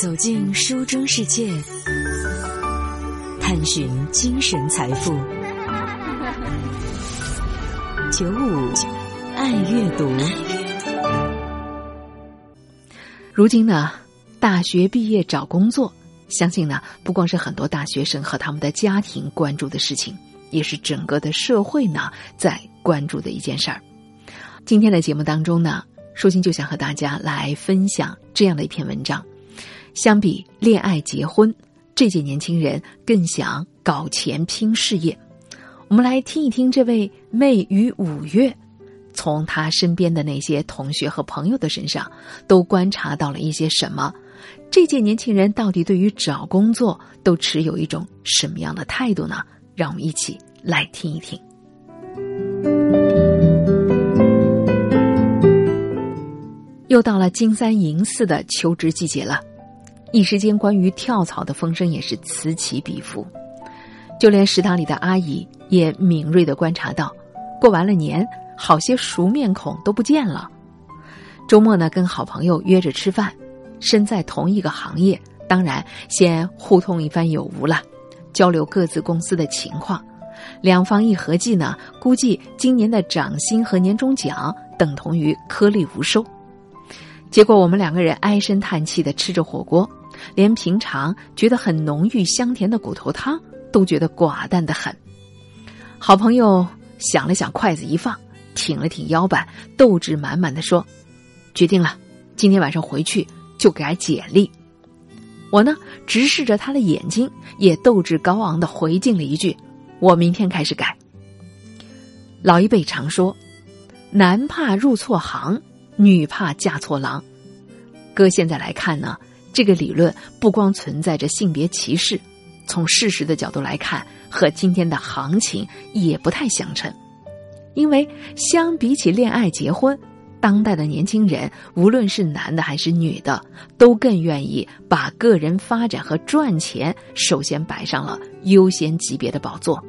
走进书中世界，探寻精神财富。九五爱阅读。如今呢，大学毕业找工作，相信呢，不光是很多大学生和他们的家庭关注的事情，也是整个的社会呢在关注的一件事儿。今天的节目当中呢，舒心就想和大家来分享这样的一篇文章。相比恋爱结婚，这届年轻人更想搞钱拼事业。我们来听一听这位妹与五月，从他身边的那些同学和朋友的身上，都观察到了一些什么？这届年轻人到底对于找工作都持有一种什么样的态度呢？让我们一起来听一听。又到了金三银四的求职季节了。一时间，关于跳槽的风声也是此起彼伏，就连食堂里的阿姨也敏锐的观察到，过完了年，好些熟面孔都不见了。周末呢，跟好朋友约着吃饭，身在同一个行业，当然先互通一番有无了，交流各自公司的情况。两方一合计呢，估计今年的涨薪和年终奖等同于颗粒无收。结果我们两个人唉声叹气的吃着火锅。连平常觉得很浓郁香甜的骨头汤都觉得寡淡的很。好朋友想了想，筷子一放，挺了挺腰板，斗志满满的说：“决定了，今天晚上回去就改简历。”我呢，直视着他的眼睛，也斗志高昂的回敬了一句：“我明天开始改。”老一辈常说：“男怕入错行，女怕嫁错郎。”哥现在来看呢。这个理论不光存在着性别歧视，从事实的角度来看，和今天的行情也不太相称。因为相比起恋爱结婚，当代的年轻人，无论是男的还是女的，都更愿意把个人发展和赚钱首先摆上了优先级别的宝座。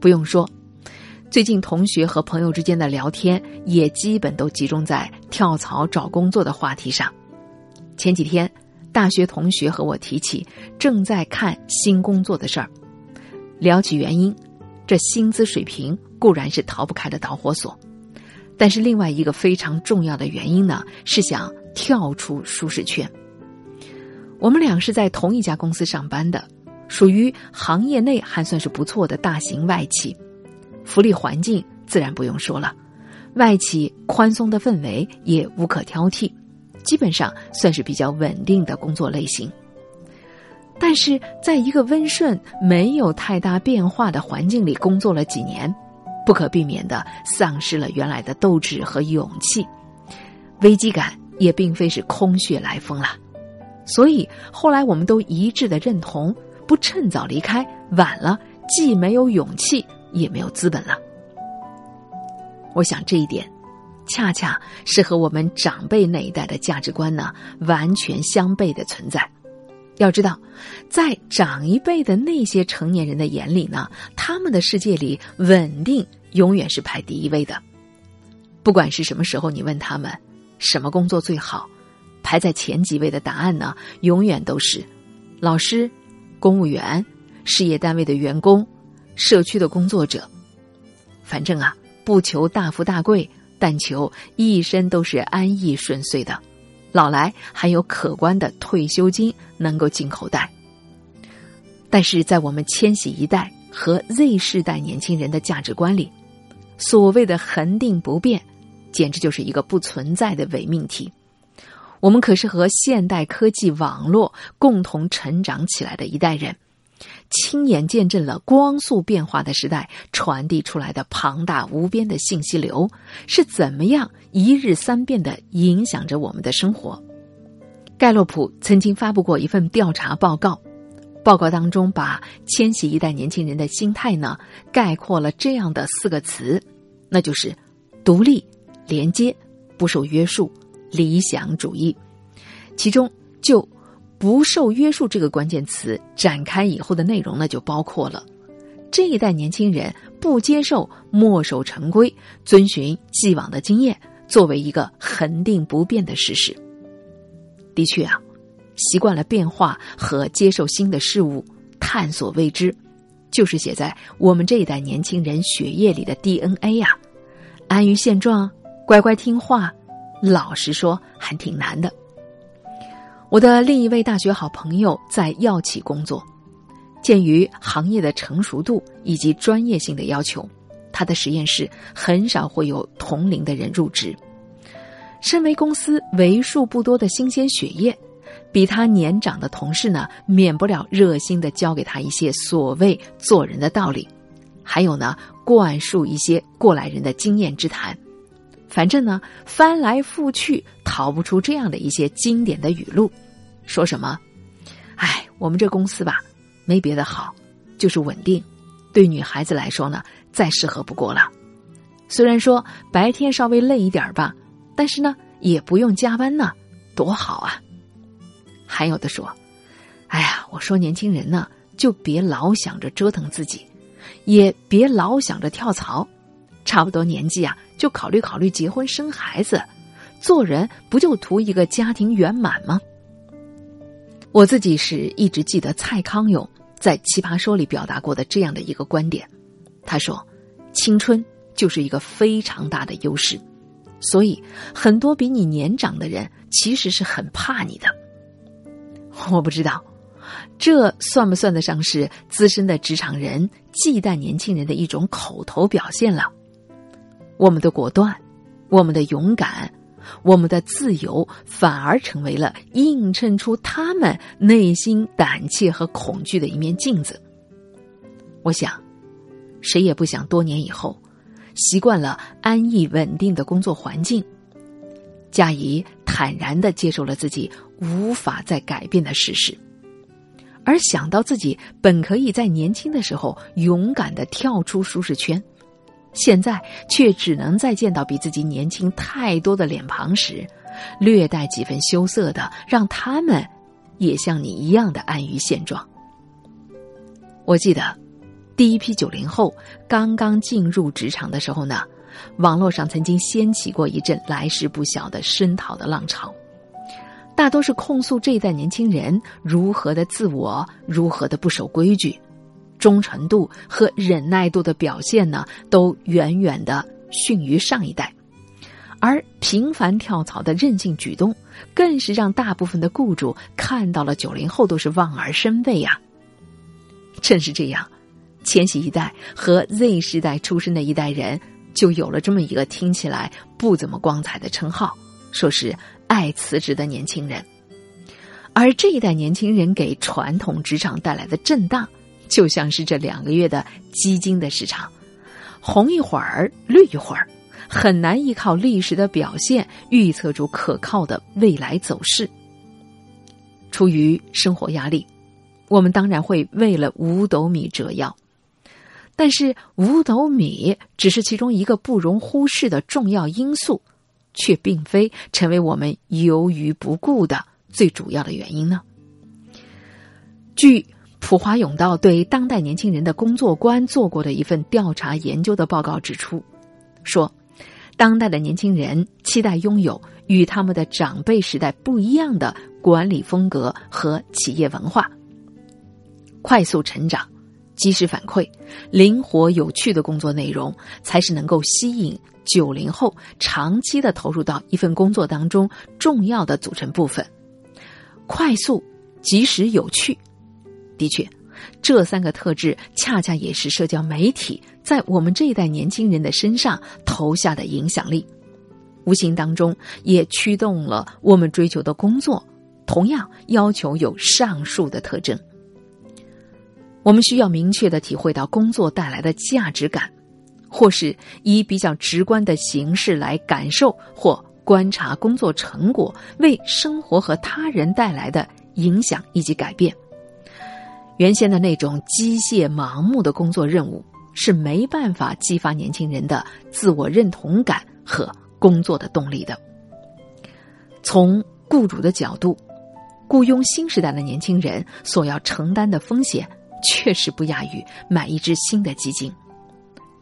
不用说，最近同学和朋友之间的聊天，也基本都集中在跳槽找工作的话题上。前几天。大学同学和我提起正在看新工作的事儿，聊起原因，这薪资水平固然是逃不开的导火索，但是另外一个非常重要的原因呢，是想跳出舒适圈。我们俩是在同一家公司上班的，属于行业内还算是不错的大型外企，福利环境自然不用说了，外企宽松的氛围也无可挑剔。基本上算是比较稳定的工作类型，但是在一个温顺、没有太大变化的环境里工作了几年，不可避免的丧失了原来的斗志和勇气，危机感也并非是空穴来风了。所以后来我们都一致的认同：不趁早离开，晚了既没有勇气，也没有资本了。我想这一点。恰恰是和我们长辈那一代的价值观呢完全相悖的存在。要知道，在长一辈的那些成年人的眼里呢，他们的世界里稳定永远是排第一位的。不管是什么时候，你问他们什么工作最好，排在前几位的答案呢，永远都是老师、公务员、事业单位的员工、社区的工作者。反正啊，不求大富大贵。但求一生都是安逸顺遂的，老来还有可观的退休金能够进口袋。但是在我们千禧一代和 Z 世代年轻人的价值观里，所谓的恒定不变，简直就是一个不存在的伪命题。我们可是和现代科技网络共同成长起来的一代人。亲眼见证了光速变化的时代传递出来的庞大无边的信息流是怎么样一日三变的影响着我们的生活。盖洛普曾经发布过一份调查报告，报告当中把千禧一代年轻人的心态呢概括了这样的四个词，那就是独立、连接、不受约束、理想主义。其中就。不受约束这个关键词展开以后的内容呢，就包括了这一代年轻人不接受墨守成规、遵循既往的经验作为一个恒定不变的事实。的确啊，习惯了变化和接受新的事物，探索未知，就是写在我们这一代年轻人血液里的 DNA 呀。安于现状，乖乖听话，老实说还挺难的。我的另一位大学好朋友在药企工作，鉴于行业的成熟度以及专业性的要求，他的实验室很少会有同龄的人入职。身为公司为数不多的新鲜血液，比他年长的同事呢，免不了热心的教给他一些所谓做人的道理，还有呢，灌输一些过来人的经验之谈。反正呢，翻来覆去逃不出这样的一些经典的语录，说什么：“哎，我们这公司吧，没别的好，就是稳定，对女孩子来说呢，再适合不过了。虽然说白天稍微累一点吧。”但是呢，也不用加班呢，多好啊！还有的说：“哎呀，我说年轻人呢，就别老想着折腾自己，也别老想着跳槽，差不多年纪啊，就考虑考虑结婚生孩子，做人不就图一个家庭圆满吗？”我自己是一直记得蔡康永在《奇葩说》里表达过的这样的一个观点，他说：“青春就是一个非常大的优势。”所以，很多比你年长的人其实是很怕你的。我不知道，这算不算得上是资深的职场人忌惮年轻人的一种口头表现了？我们的果断，我们的勇敢，我们的自由，反而成为了映衬出他们内心胆怯和恐惧的一面镜子。我想，谁也不想多年以后。习惯了安逸稳定的工作环境，加以坦然的接受了自己无法再改变的事实，而想到自己本可以在年轻的时候勇敢的跳出舒适圈，现在却只能在见到比自己年轻太多的脸庞时，略带几分羞涩的让他们也像你一样的安于现状。我记得。第一批九零后刚刚进入职场的时候呢，网络上曾经掀起过一阵来势不小的声讨的浪潮，大多是控诉这一代年轻人如何的自我，如何的不守规矩，忠诚度和忍耐度的表现呢，都远远的逊于上一代，而频繁跳槽的任性举动，更是让大部分的雇主看到了九零后都是望而生畏呀。正是这样。千禧一代和 Z 时代出生的一代人，就有了这么一个听起来不怎么光彩的称号，说是爱辞职的年轻人。而这一代年轻人给传统职场带来的震荡，就像是这两个月的基金的市场，红一会儿绿一会儿，很难依靠历史的表现预测出可靠的未来走势。出于生活压力，我们当然会为了五斗米折腰。但是五斗米只是其中一个不容忽视的重要因素，却并非成为我们犹豫不顾的最主要的原因呢。据普华永道对当代年轻人的工作观做过的一份调查研究的报告指出，说，当代的年轻人期待拥有与他们的长辈时代不一样的管理风格和企业文化，快速成长。及时反馈、灵活有趣的工作内容，才是能够吸引九零后长期的投入到一份工作当中重要的组成部分。快速、及时、有趣，的确，这三个特质恰恰也是社交媒体在我们这一代年轻人的身上投下的影响力，无形当中也驱动了我们追求的工作，同样要求有上述的特征。我们需要明确的体会到工作带来的价值感，或是以比较直观的形式来感受或观察工作成果为生活和他人带来的影响以及改变。原先的那种机械盲目的工作任务是没办法激发年轻人的自我认同感和工作的动力的。从雇主的角度，雇佣新时代的年轻人所要承担的风险。确实不亚于买一只新的基金，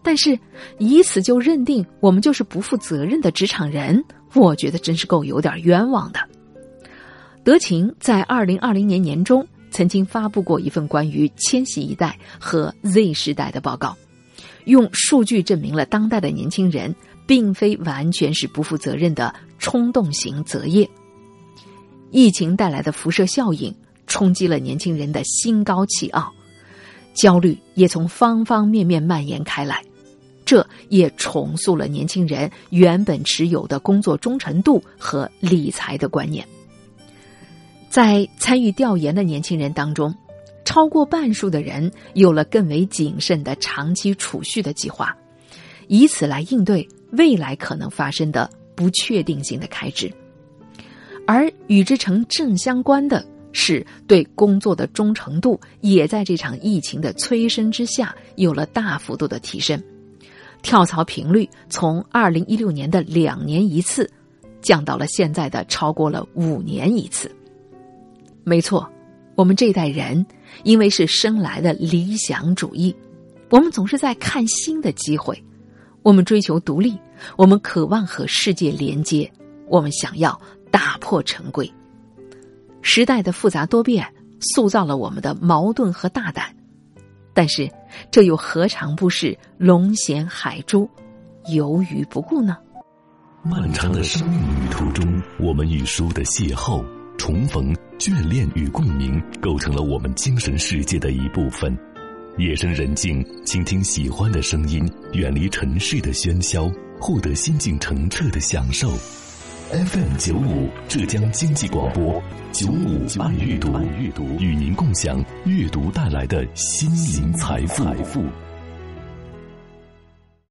但是以此就认定我们就是不负责任的职场人，我觉得真是够有点冤枉的。德勤在二零二零年年中曾经发布过一份关于千禧一代和 Z 时代的报告，用数据证明了当代的年轻人并非完全是不负责任的冲动型择业。疫情带来的辐射效应冲击了年轻人的心高气傲，焦虑也从方方面面蔓延开来。这也重塑了年轻人原本持有的工作忠诚度和理财的观念。在参与调研的年轻人当中，超过半数的人有了更为谨慎的长期储蓄的计划，以此来应对未来可能发生的不确定性的开支。而与之成正相关的是，对工作的忠诚度也在这场疫情的催生之下有了大幅度的提升。跳槽频率从二零一六年的两年一次，降到了现在的超过了五年一次。没错，我们这一代人因为是生来的理想主义，我们总是在看新的机会，我们追求独立，我们渴望和世界连接，我们想要打破陈规。时代的复杂多变塑造了我们的矛盾和大胆。但是，这又何尝不是龙衔海珠、游鱼不顾呢？漫长的生命旅途中，我们与书的邂逅、重逢、眷恋与共鸣，构成了我们精神世界的一部分。夜深人静，倾听喜欢的声音，远离尘世的喧嚣，获得心境澄澈的享受。FM 九五浙江经济广播，九五爱阅读，与您共享阅读带来的心灵财富。